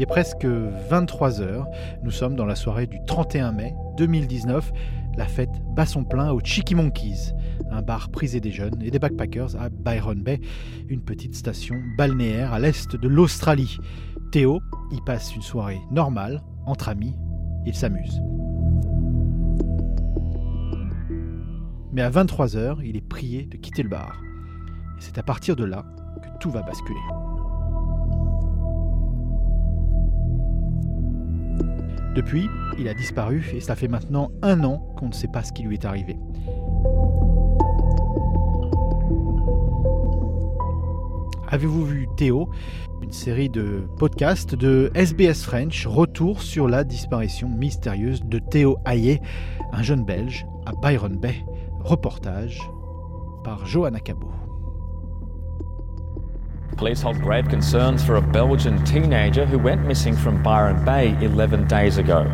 Il est presque 23 heures. Nous sommes dans la soirée du 31 mai 2019. La fête bat son plein au Cheeky Monkeys, un bar prisé des jeunes et des backpackers à Byron Bay, une petite station balnéaire à l'est de l'Australie. Théo y passe une soirée normale, entre amis, il s'amuse. Mais à 23h, il est prié de quitter le bar. Et c'est à partir de là que tout va basculer. Depuis, il a disparu et ça fait maintenant un an qu'on ne sait pas ce qui lui est arrivé. Avez-vous vu Théo Une série de podcasts de SBS French, retour sur la disparition mystérieuse de Théo Hayé, un jeune Belge à Byron Bay. Reportage par Johanna Cabot. Police hold grave concerns for a Belgian teenager who went missing from Byron Bay 11 days ago.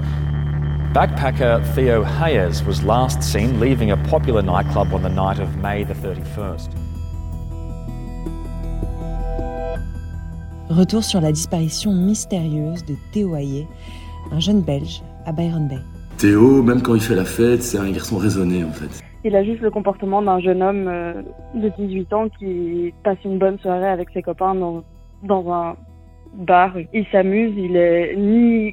Backpacker Theo Hayes was last seen leaving a popular nightclub on the night of May the 31st. Retour sur la disparition mystérieuse de Théo Hayé, un jeune Belge à Byron Bay. Théo, même quand il fait la fête, c'est un garçon raisonné en fait. Il a juste le comportement d'un jeune homme euh, de 18 ans qui passe une bonne soirée avec ses copains dans, dans un bar. Il s'amuse, il est ni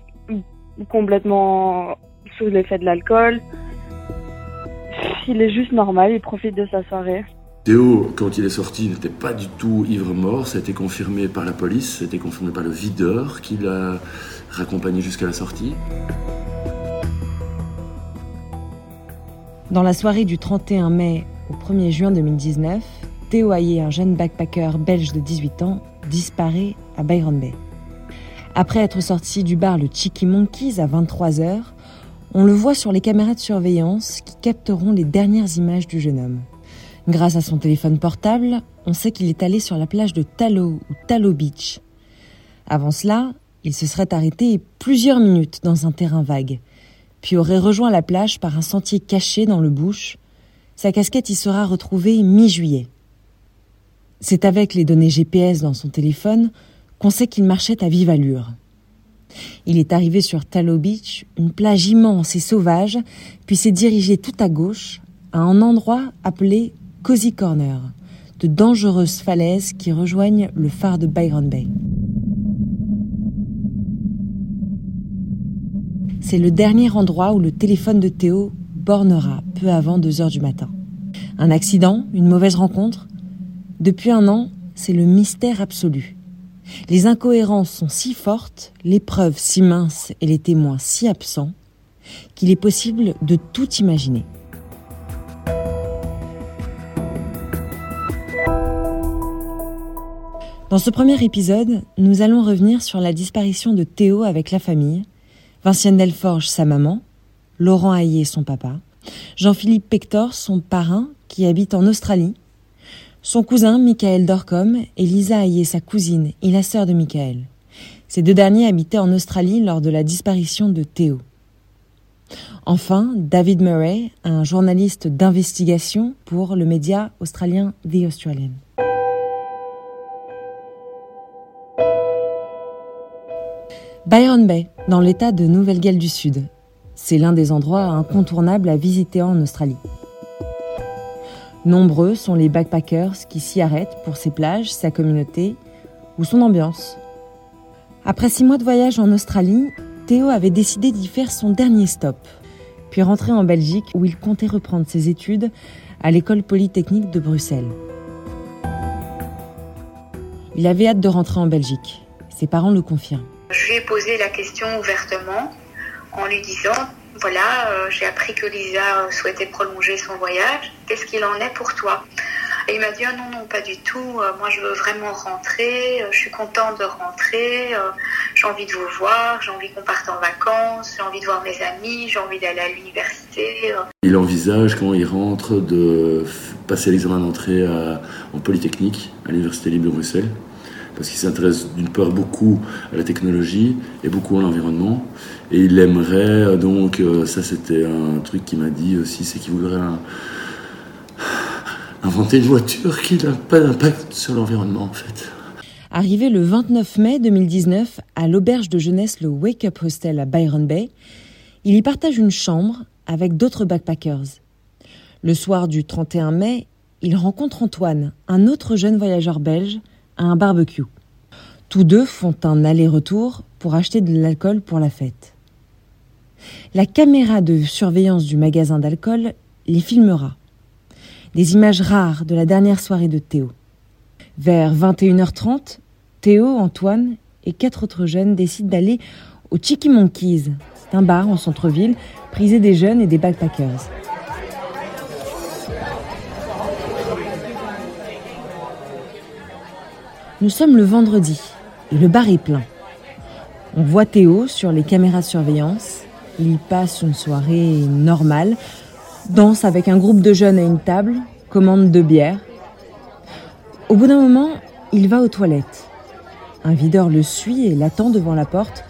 complètement sous l'effet de l'alcool. Il est juste normal, il profite de sa soirée. Théo, quand il est sorti, n'était pas du tout ivre-mort. Ça a été confirmé par la police, ça a été confirmé par le videur qui l'a raccompagné jusqu'à la sortie. Dans la soirée du 31 mai au 1er juin 2019, Théo Hayé, un jeune backpacker belge de 18 ans, disparaît à Byron Bay. Après être sorti du bar le Cheeky Monkeys à 23h, on le voit sur les caméras de surveillance qui capteront les dernières images du jeune homme. Grâce à son téléphone portable, on sait qu'il est allé sur la plage de Talo ou Talo Beach. Avant cela, il se serait arrêté plusieurs minutes dans un terrain vague, puis aurait rejoint la plage par un sentier caché dans le bush. Sa casquette y sera retrouvée mi-juillet. C'est avec les données GPS dans son téléphone qu'on sait qu'il marchait à vive allure. Il est arrivé sur Talo Beach, une plage immense et sauvage, puis s'est dirigé tout à gauche à un endroit appelé Cozy Corner, de dangereuses falaises qui rejoignent le phare de Byron Bay. C'est le dernier endroit où le téléphone de Théo bornera peu avant 2 heures du matin. Un accident, une mauvaise rencontre? Depuis un an, c'est le mystère absolu. Les incohérences sont si fortes, les preuves si minces et les témoins si absents, qu'il est possible de tout imaginer. Dans ce premier épisode, nous allons revenir sur la disparition de Théo avec la famille, Vinciane Delforge, sa maman, Laurent Hayé, son papa, Jean-Philippe Pector, son parrain, qui habite en Australie, son cousin Michael Dorcom et Lisa Hayé, sa cousine et la sœur de Michael. Ces deux derniers habitaient en Australie lors de la disparition de Théo. Enfin, David Murray, un journaliste d'investigation pour le média australien The Australian. Byron Bay, dans l'état de Nouvelle-Galles du Sud. C'est l'un des endroits incontournables à visiter en Australie. Nombreux sont les backpackers qui s'y arrêtent pour ses plages, sa communauté ou son ambiance. Après six mois de voyage en Australie, Théo avait décidé d'y faire son dernier stop, puis rentrer en Belgique où il comptait reprendre ses études à l'école polytechnique de Bruxelles. Il avait hâte de rentrer en Belgique. Ses parents le confirment. Je lui ai posé la question ouvertement en lui disant voilà, euh, j'ai appris que Lisa souhaitait prolonger son voyage. Qu'est-ce qu'il en est pour toi? Et il m'a dit ah non, non, pas du tout. Euh, moi, je veux vraiment rentrer. Euh, je suis contente de rentrer. j'ai envie de vous voir. J'ai envie qu'on parte en vacances. J'ai envie de voir mes amis. J'ai envie d'aller à l'université. Il envisage, quand il rentre, de passer l'examen d'entrée en Polytechnique, à l'Université libre de Bruxelles parce qu'il s'intéresse d'une part beaucoup à la technologie et beaucoup à l'environnement. Et il aimerait, euh, donc, euh, ça c'était un truc qu'il m'a dit aussi, c'est qu'il voudrait inventer une voiture qui n'a pas d'impact sur l'environnement en fait. Arrivé le 29 mai 2019 à l'auberge de jeunesse le Wake Up Hostel à Byron Bay, il y partage une chambre avec d'autres backpackers. Le soir du 31 mai, il rencontre Antoine, un autre jeune voyageur belge, à un barbecue. Tous deux font un aller-retour pour acheter de l'alcool pour la fête. La caméra de surveillance du magasin d'alcool les filmera. Des images rares de la dernière soirée de Théo. Vers 21h30, Théo, Antoine et quatre autres jeunes décident d'aller au Chicky Monkeys. Un bar en centre-ville, prisé des jeunes et des backpackers. Nous sommes le vendredi et le bar est plein. On voit Théo sur les caméras surveillance. Il passe une soirée normale, danse avec un groupe de jeunes à une table, commande deux bières. Au bout d'un moment, il va aux toilettes. Un videur le suit et l'attend devant la porte.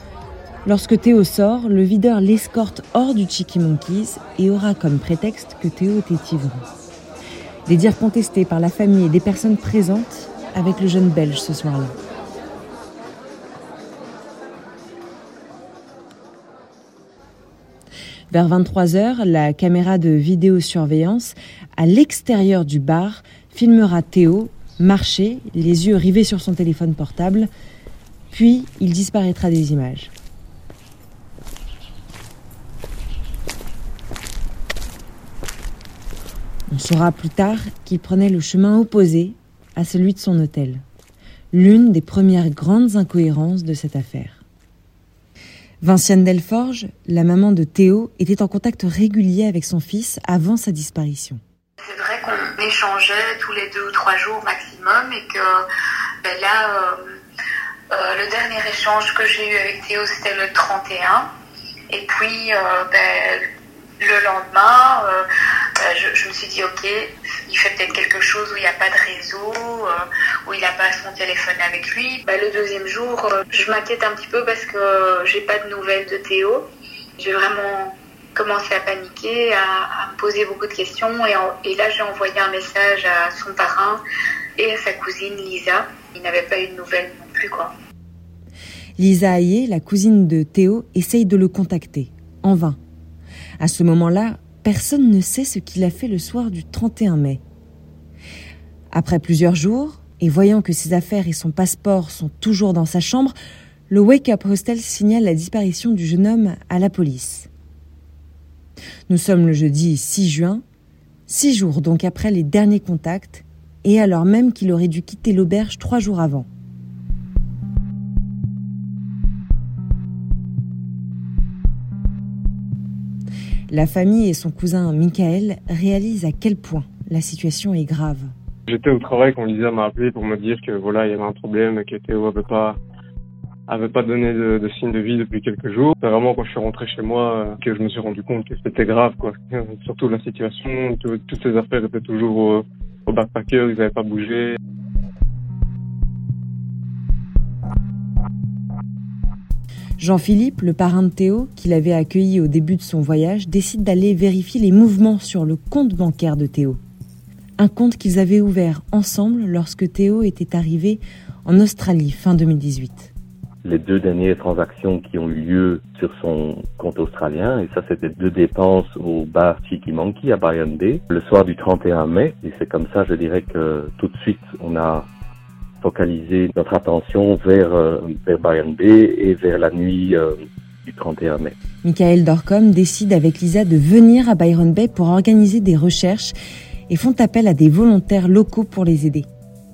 Lorsque Théo sort, le videur l'escorte hors du Chicky Monkeys et aura comme prétexte que Théo était ivre. Des dires contestés par la famille et des personnes présentes avec le jeune Belge ce soir-là. Vers 23h, la caméra de vidéosurveillance à l'extérieur du bar filmera Théo marcher, les yeux rivés sur son téléphone portable, puis il disparaîtra des images. On saura plus tard qu'il prenait le chemin opposé à celui de son hôtel. L'une des premières grandes incohérences de cette affaire. Vinciane Delforge, la maman de Théo, était en contact régulier avec son fils avant sa disparition. C'est vrai qu'on échangeait tous les deux ou trois jours maximum et que ben là, euh, euh, le dernier échange que j'ai eu avec Théo, c'était le 31. Et puis, euh, ben, le lendemain, je, me suis dit, ok, il fait peut-être quelque chose où il n'y a pas de réseau, euh, où il n'a pas son téléphone avec lui. Bah, le deuxième jour, euh, je m'inquiète un petit peu parce que j'ai pas de nouvelles de Théo. J'ai vraiment commencé à paniquer, à, me poser beaucoup de questions. Et, là, j'ai envoyé un message à son parrain et à sa cousine Lisa. Il n'avait pas eu de nouvelles non plus, quoi. Lisa Ayer, la cousine de Théo, essaye de le contacter, en vain. À ce moment-là, personne ne sait ce qu'il a fait le soir du 31 mai. Après plusieurs jours, et voyant que ses affaires et son passeport sont toujours dans sa chambre, le Wake Up Hostel signale la disparition du jeune homme à la police. Nous sommes le jeudi 6 juin, six jours donc après les derniers contacts, et alors même qu'il aurait dû quitter l'auberge trois jours avant. La famille et son cousin Michael réalisent à quel point la situation est grave. J'étais au travail quand Lisa m'a appelé pour me dire que voilà, il y avait un problème que Théo avait pas avait pas donné de, signe de vie depuis quelques jours. C'est vraiment quand je suis rentré chez moi euh, que je me suis rendu compte que c'était grave, quoi. Surtout la situation, toutes ces affaires étaient toujours au backpacker, ils n'avaient pas bougé. Jean-Philippe, le parrain de Théo, qui l'avait accueilli au début de son voyage, décide d'aller vérifier les mouvements sur le compte bancaire de Théo. Un compte qu'ils avaient ouvert ensemble lorsque Théo était arrivé en Australie fin 2018. Les deux dernières transactions qui ont eu lieu sur son compte australien, et ça c'était deux dépenses au bar Cheeky Monkey à Byron Bay, le soir du 31 mai, et c'est comme ça je dirais que tout de suite on a focaliser notre attention vers, euh, vers Bayern Bay et vers la nuit euh, du 31 mai. Michael Dorcom décide avec Lisa de venir à Byron Bay pour organiser des recherches et font appel à des volontaires locaux pour les aider.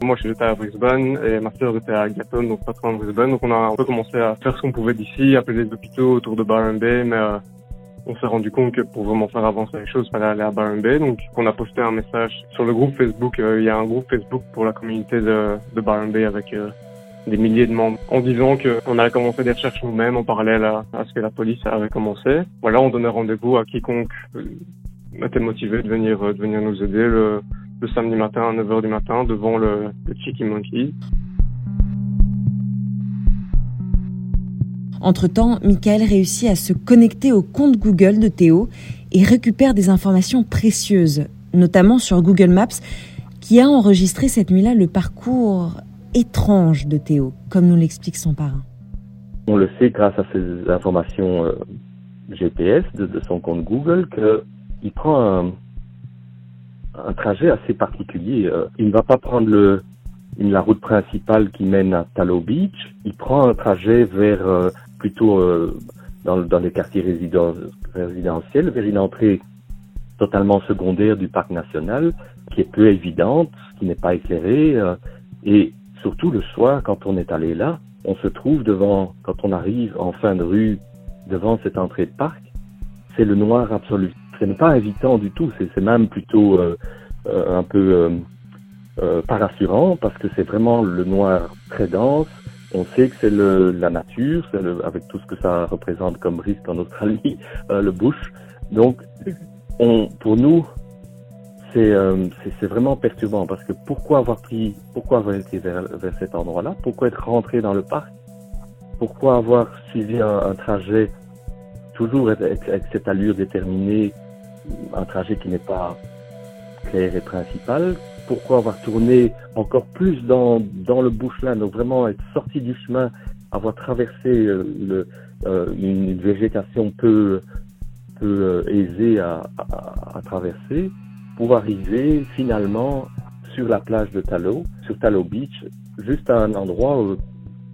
Moi, j'étais à Brisbane et ma sœur était à Gatton, donc pas trop de Brisbane. Donc, on a un peu commencé à faire ce qu'on pouvait d'ici, appeler les hôpitaux autour de Byron Bay, mais euh, on s'est rendu compte que pour vraiment faire avancer les choses, il fallait aller à Byron Bay. Donc, on a posté un message sur le groupe Facebook. Euh, il y a un groupe Facebook pour la communauté de, de Byron Bay avec euh, des milliers de membres, en disant qu'on allait commencer des recherches nous-mêmes en parallèle à, ce que la police avait commencé. Voilà, on donnait rendez-vous à quiconque euh, était motivé de venir, de venir nous aider le, samedi matin à 9h du matin devant le, le Chicky Monkey. Entre-temps, Michael réussit à se connecter au compte Google de Théo et récupère des informations précieuses, notamment sur Google Maps, qui a enregistré cette nuit-là le parcours étrange de Théo, comme nous l'explique son parrain. On le sait grâce à ces informations euh, GPS de, son compte Google qu'il prend un, trajet assez particulier. Euh, il ne va pas prendre la route principale qui mène à Talo Beach. Il prend un trajet vers euh, plutôt dans, dans, les quartiers résidentiels, vers une entrée totalement secondaire du parc national, qui est peu évidente, qui n'est pas éclairée, et surtout le soir, quand on est allé là, on se trouve devant, quand on arrive en fin de rue, devant cette entrée de parc, c'est le noir absolu. Ce n'est pas invitant du tout, c'est même plutôt euh, euh, un peu euh, euh, pas rassurant parce que c'est vraiment le noir très dense. On sait que c'est la nature, le, avec tout ce que ça représente comme risque en Australie, le bush. Donc, on, pour nous, euh, c'est vraiment perturbant parce que pourquoi avoir pris, pourquoi avoir été vers, vers cet endroit-là, pourquoi être rentré dans le parc, pourquoi avoir suivi un, trajet toujours avec, cette allure déterminée, un trajet qui n'est pas clair et principal, pourquoi avoir tourné encore plus dans, dans le bushland, donc vraiment être sorti du chemin, avoir traversé euh, euh, une, végétation peu, peu aisée à, traverser, pour arriver finalement sur la plage de Talo, sur Talo Beach, juste à un endroit euh,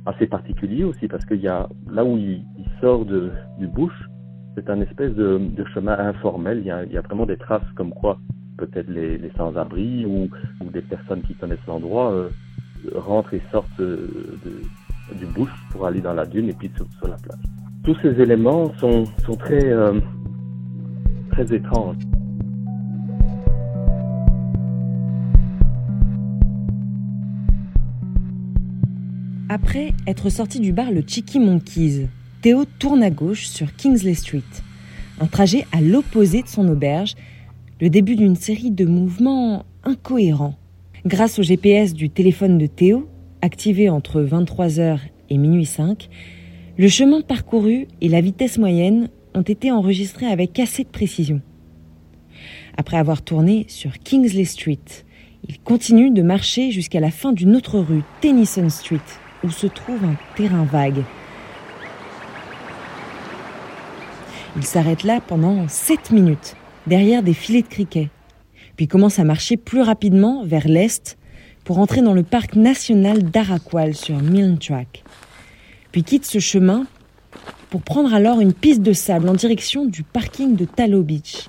assez particulier aussi, parce qu'il y a là où il, sort de, du bush, c'est un espèce de, chemin informel. Il y, a, vraiment des traces comme quoi peut-être les, sans-abri ou, des personnes qui connaissent l'endroit euh, rentrent et sortent de, du bush pour aller dans la dune et puis sur, sur la plage. Tous ces éléments sont, très, euh, très étranges. Après être sorti du bar le Cheeky Monkeys, Théo tourne à gauche sur Kingsley Street. Un trajet à l'opposé de son auberge, le début d'une série de mouvements incohérents. Grâce au GPS du téléphone de Théo, activé entre 23h et minuit 5, le chemin parcouru et la vitesse moyenne ont été enregistrés avec assez de précision. Après avoir tourné sur Kingsley Street, il continue de marcher jusqu'à la fin d'une autre rue, Tennyson Street, où se trouve un terrain vague. Il s'arrête là pendant 7 minutes, derrière des filets de criquets, puis commence à marcher plus rapidement vers l'est pour entrer dans le parc national d'Arakwal sur Milne Track, puis quitte ce chemin pour prendre alors une piste de sable en direction du parking de Talo Beach.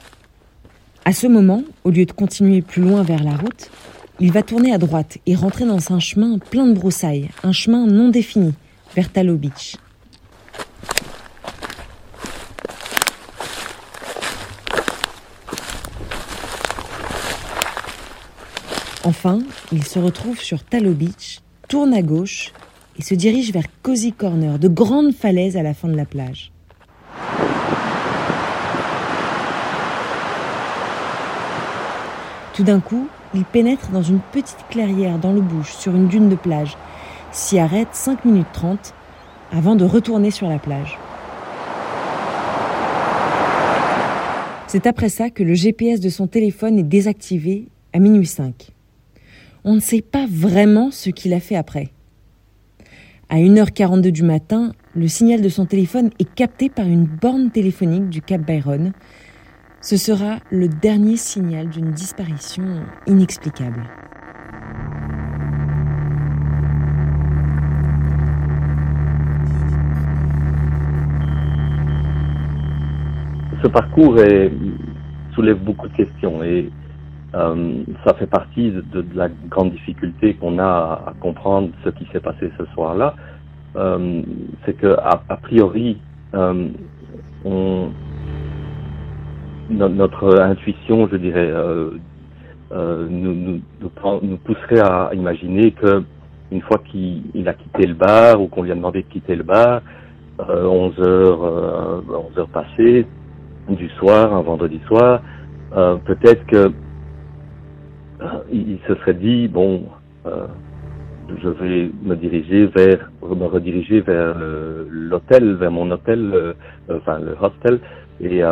À ce moment, au lieu de continuer plus loin vers la route, il va tourner à droite et rentrer dans un chemin plein de broussailles, un chemin non défini, vers Talo Beach. Enfin, il se retrouve sur Talo Beach, tourne à gauche et se dirige vers Cozy Corner, de grandes falaises à la fin de la plage. Tout d'un coup, il pénètre dans une petite clairière dans le bush sur une dune de plage, s'y arrête 5 minutes 30 avant de retourner sur la plage. C'est après ça que le GPS de son téléphone est désactivé à minuit 5. On ne sait pas vraiment ce qu'il a fait après. À 1h42 du matin, le signal de son téléphone est capté par une borne téléphonique du Cap Byron, ce sera le dernier signal d'une disparition inexplicable. Ce parcours soulève beaucoup de questions euh, ça fait partie de, la grande difficulté qu'on a à, comprendre ce qui s'est passé ce soir-là. Euh, c'est que priori, euh, notre intuition, je dirais, nous, nous, pousserait à imaginer que une fois qu'il a quitté le bar ou qu'on lui a demandé de quitter le bar, euh, 11 heures, 11 euh, heures passées du soir, un vendredi soir, peut-être que il, se serait dit bon, je vais me diriger vers, me rediriger vers l'hôtel, vers mon hôtel, enfin le hostel, et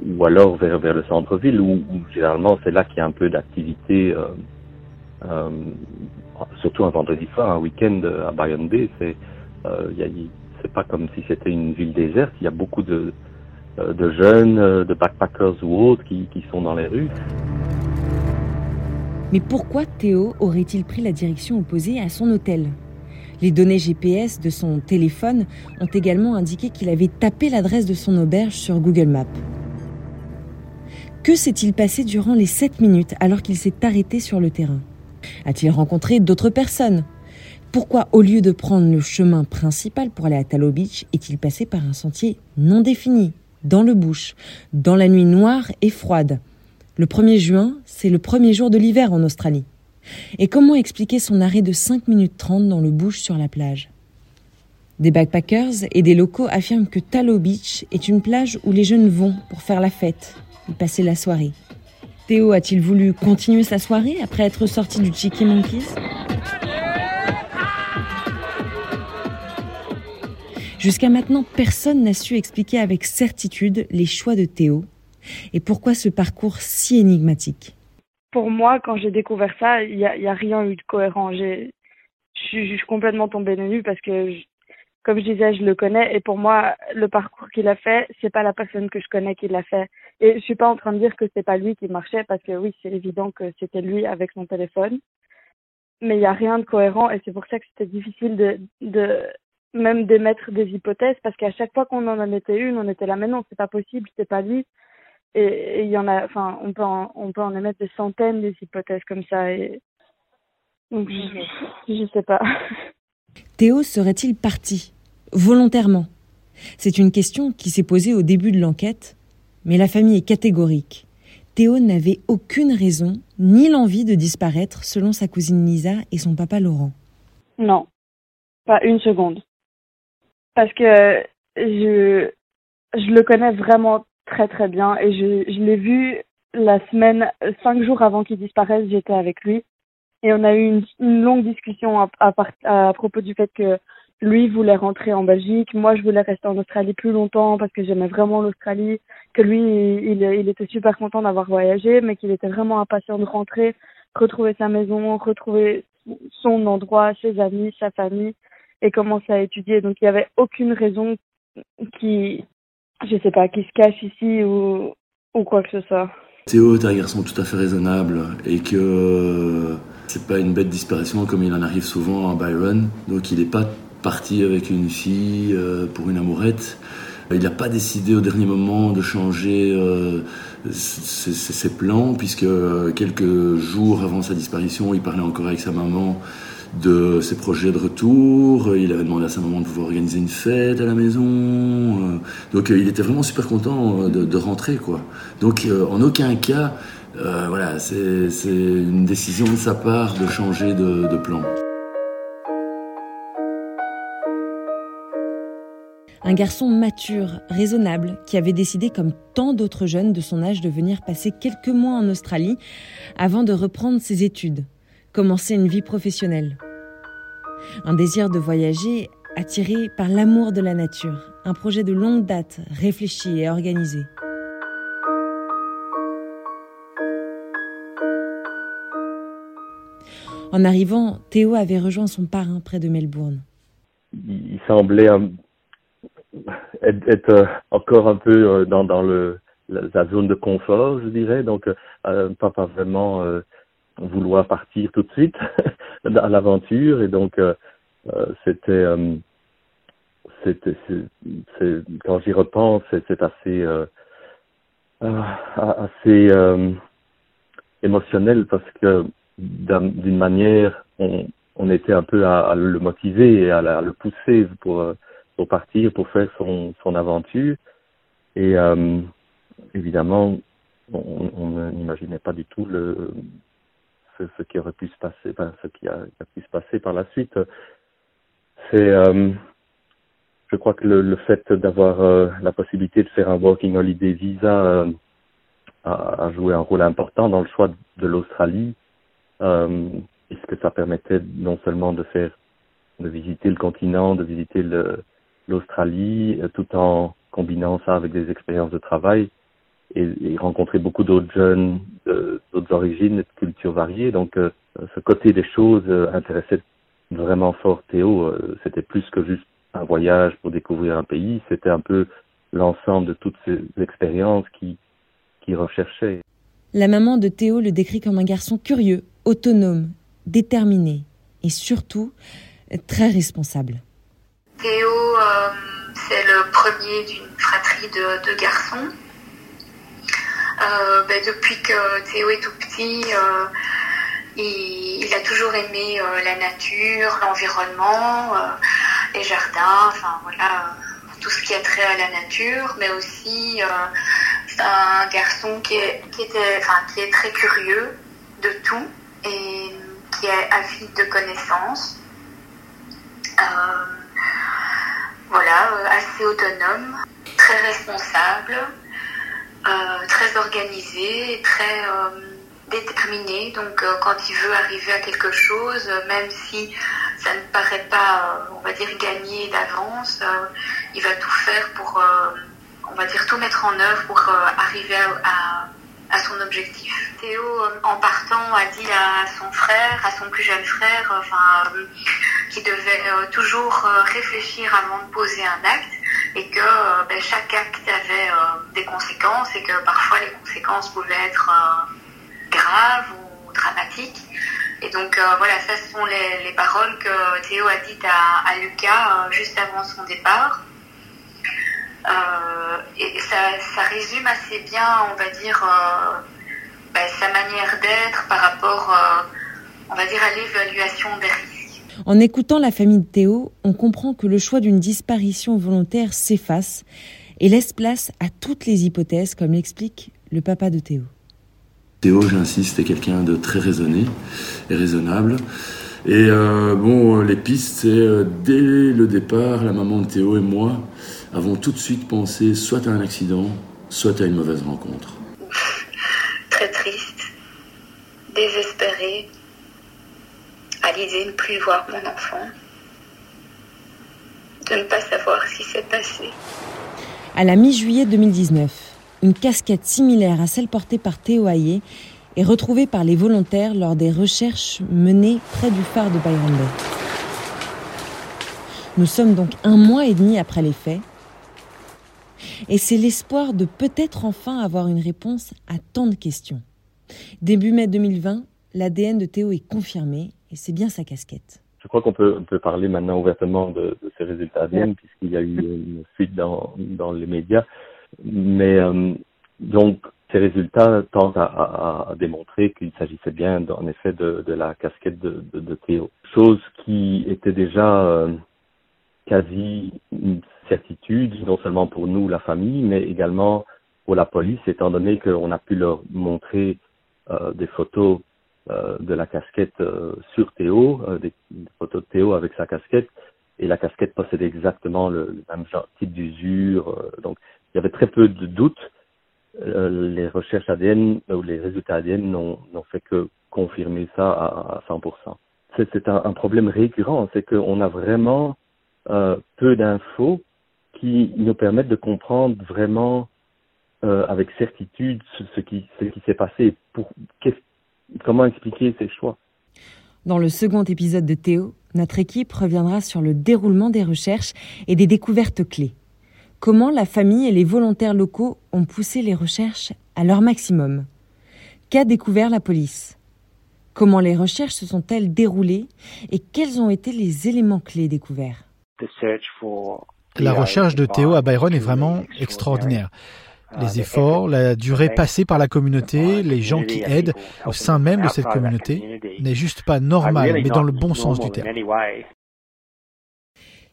ou alors vers, vers le centre-ville, où, généralement c'est là qu'il y a un peu d'activité euh, euh, surtout un vendredi soir, un week-end à Bayonne Bay, c'est c'est pas comme si c'était une ville déserte. Il y a beaucoup de, de jeunes, de backpackers ou autres qui, qui sont dans les rues. Mais pourquoi Théo aurait-il pris la direction opposée à son hôtel? Les données GPS de son téléphone ont également indiqué qu'il avait tapé l'adresse de son auberge sur Google Maps. Que s'est-il passé durant les 7 minutes alors qu'il s'est arrêté sur le terrain? A-t-il rencontré d'autres personnes? Pourquoi, au lieu de prendre le chemin principal pour aller à Talo Beach, est-il passé par un sentier non défini, dans le bush, dans la nuit noire et froide? Le 1er juin, c'est le premier jour de l'hiver en Australie. Et comment expliquer son arrêt de 5 minutes 30 dans le bush sur la plage? Des backpackers et des locaux affirment que Tallow Beach est une plage où les jeunes vont pour faire la fête, y passer la soirée. Théo a-t-il voulu continuer sa soirée après être sorti du Cheeky Monkeys? Jusqu'à maintenant, personne n'a su expliquer avec certitude les choix de Théo et pourquoi ce parcours si énigmatique? Pour moi, quand j'ai découvert ça, il n'y a, rien eu de cohérent. Je suis complètement tombée de nuit parce que, comme je disais, je le connais et pour moi, le parcours qu'il a fait, c'est pas la personne que je connais qui l'a fait. Et je suis pas en train de dire que c'est pas lui qui marchait parce que oui, c'est évident que c'était lui avec son téléphone. Mais il n'y a rien de cohérent et c'est pour ça que c'était difficile de, de même d'émettre des hypothèses parce qu'à chaque fois qu'on en était une, on était là, mais non, c'est pas possible, c'est pas lui et il y en a enfin on peut en, on peut en émettre des centaines des hypothèses comme ça et donc je, je sais pas. Théo serait-il parti volontairement? C'est une question qui s'est posée au début de l'enquête mais la famille est catégorique. Théo n'avait aucune raison ni l'envie de disparaître selon sa cousine Lisa et son papa Laurent. Non. Pas une seconde. Parce que je je le connais vraiment très très bien et je, je l'ai vu la semaine, cinq jours avant qu'il disparaisse, j'étais avec lui et on a eu une, longue discussion à, à, à, propos du fait que lui voulait rentrer en Belgique, moi je voulais rester en Australie plus longtemps parce que j'aimais vraiment l'Australie, que lui il, il était super content d'avoir voyagé mais qu'il était vraiment impatient de rentrer, retrouver sa maison, retrouver son endroit, ses amis, sa famille et commencer à étudier. Donc il y avait aucune raison qui je sais pas, qui se cache ici ou, ou quoi que ce soit. Théo est un garçon tout à fait raisonnable et que c'est pas une bête disparition comme il en arrive souvent à Byron. Donc il n'est pas parti avec une fille euh, pour une amourette. Il n'a pas décidé au dernier moment de changer euh, ses, plans puisque euh, quelques jours avant sa disparition, il parlait encore avec sa maman de ses projets de retour. Il avait demandé à sa maman de pouvoir organiser une fête à la maison. Euh, donc il était vraiment super content de, rentrer, quoi. Donc en aucun cas, voilà, c'est une décision de sa part de changer de plan. Un garçon mature, raisonnable, qui avait décidé, comme tant d'autres jeunes de son âge, de venir passer quelques mois en Australie avant de reprendre ses études commencer une vie professionnelle. Un désir de voyager attiré par l'amour de la nature, un projet de longue date, réfléchi et organisé. En arrivant, Théo avait rejoint son parrain près de Melbourne. Il semblait euh, être, euh, encore un peu euh, dans, dans le, la zone de confort, je dirais, donc pas, pas vraiment vouloir partir tout de suite à l'aventure. Et donc euh, euh c'était euh, c'était quand j'y repense c'est assez euh, assez émotionnel parce que d'une manière on, était un peu à, le motiver et à, le pousser pour pour partir pour faire son son aventure et évidemment on, on n'imaginait pas du tout le ce, qui aurait pu se passer, enfin, ce qui a, pu se passer par la suite. C'est, euh, je crois que le, le fait d'avoir euh, la possibilité de faire un working holiday visa euh, a, a, joué un rôle important dans le choix de l'Australie, euh, puisque ça permettait non seulement de faire, de visiter le continent, de visiter le, l'Australie, tout en combinant ça avec des expériences de travail et, rencontrer beaucoup d'autres jeunes d'autres origines de cultures variées. Donc ce côté des choses intéressait vraiment fort Théo. C'était plus que juste un voyage pour découvrir un pays, c'était un peu l'ensemble de toutes ces expériences qui, qui recherchait. La maman de Théo le décrit comme un garçon curieux, autonome, déterminé et surtout très responsable. Théo, euh, c'est le premier d'une fratrie de, garçons. Euh, ben, depuis que Théo est tout petit, euh, il, a toujours aimé la nature, l'environnement, les jardins, enfin voilà, tout ce qui a trait à la nature, mais aussi c'est un garçon qui est, qui, qui est très curieux de tout et qui est avide de connaissances. Voilà, euh, assez autonome, très responsable, euh, très organisé, très déterminé. Donc quand il veut arriver à quelque chose, même si ça ne paraît pas, on va dire, gagné d'avance, il va tout faire pour, on va dire, tout mettre en œuvre pour arriver à son objectif. Théo, euh, en partant, a dit à son frère, à son plus jeune frère, euh, enfin, euh, qu'il devait toujours réfléchir avant de poser un acte et que ben, chaque acte avait des conséquences et que parfois les conséquences pouvaient être graves ou dramatiques. Et donc voilà, ça ce sont les, paroles que Théo a dites à, à Lucas juste avant son départ. Euh, et ça, ça, résume assez bien, on va dire, euh, bah, sa manière d'être par rapport, euh, on va dire, à l'évaluation des risques. En écoutant la famille de Théo, on comprend que le choix d'une disparition volontaire s'efface et laisse place à toutes les hypothèses, comme l'explique le papa de Théo. Théo, j'insiste, est quelqu'un de très raisonné et raisonnable. Et bon, les pistes, c'est dès le départ, la maman de Théo et moi, avons tout de suite pensé soit à un accident, soit à une mauvaise rencontre. Très triste, désespérée, à l'idée de ne plus voir mon enfant, de ne pas savoir ce qui s'est passé. À la mi-juillet 2019, une casquette similaire à celle portée par Théo Hayé est retrouvée par les volontaires lors des recherches menées près du phare de Byron Bay. Nous sommes donc un mois et demi après les faits et c'est l'espoir de peut-être enfin avoir une réponse à tant de questions. Début mai 2020, l'ADN de Théo est confirmé et c'est bien sa casquette. Je crois qu'on peut, parler maintenant ouvertement de, ces résultats ADN puisqu'il y a eu une fuite dans, les médias. Mais euh, donc ces résultats tentent à, démontrer qu'il s'agissait bien en effet de, la casquette de, Théo. Chose qui était déjà euh, quasi certitude, non seulement pour nous, la famille, mais également pour la police, étant donné qu'on a pu leur montrer euh, des photos euh, de la casquette euh, sur Théo, des, photos de Théo avec sa casquette, et la casquette possédait exactement le, même genre, type d'usure. donc, il y avait très peu de doutes. les recherches ADN ou les résultats ADN n'ont fait que confirmer ça à, 100%. C'est un, un, problème récurrent, c'est qu'on a vraiment peu d'infos qui nous permettent de comprendre vraiment euh, avec certitude ce, qui, ce qui s'est passé. Pour, comment expliquer ces choix? Dans le second épisode de Théo, notre équipe reviendra sur le déroulement des recherches et des découvertes clés. Comment la famille et les volontaires locaux ont poussé les recherches à leur maximum? Qu'a découvert la police? Comment les recherches se sont-elles déroulées? Et quels ont été les éléments clés découverts? La recherche de Théo à Byron est vraiment extraordinaire. Les efforts, la durée passée par la communauté, les gens qui aident au sein même de cette communauté n'est juste pas normal, mais dans le bon sens du terme.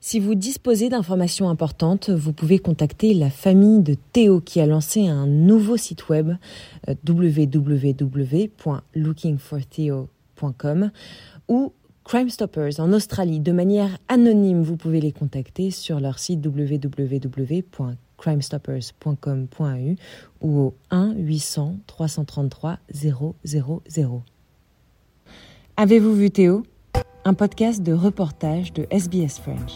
Si vous disposez d'informations importantes, vous pouvez contacter la famille de Théo qui a lancé un nouveau site web euh, www.lookingfortheo.com ou Crime Stoppers en Australie. De manière anonyme. Vous pouvez les contacter sur leur site www.crimestoppers.com.au ou au 1 800 333 000. Avez-vous vu Théo? Un podcast de reportage de SBS French.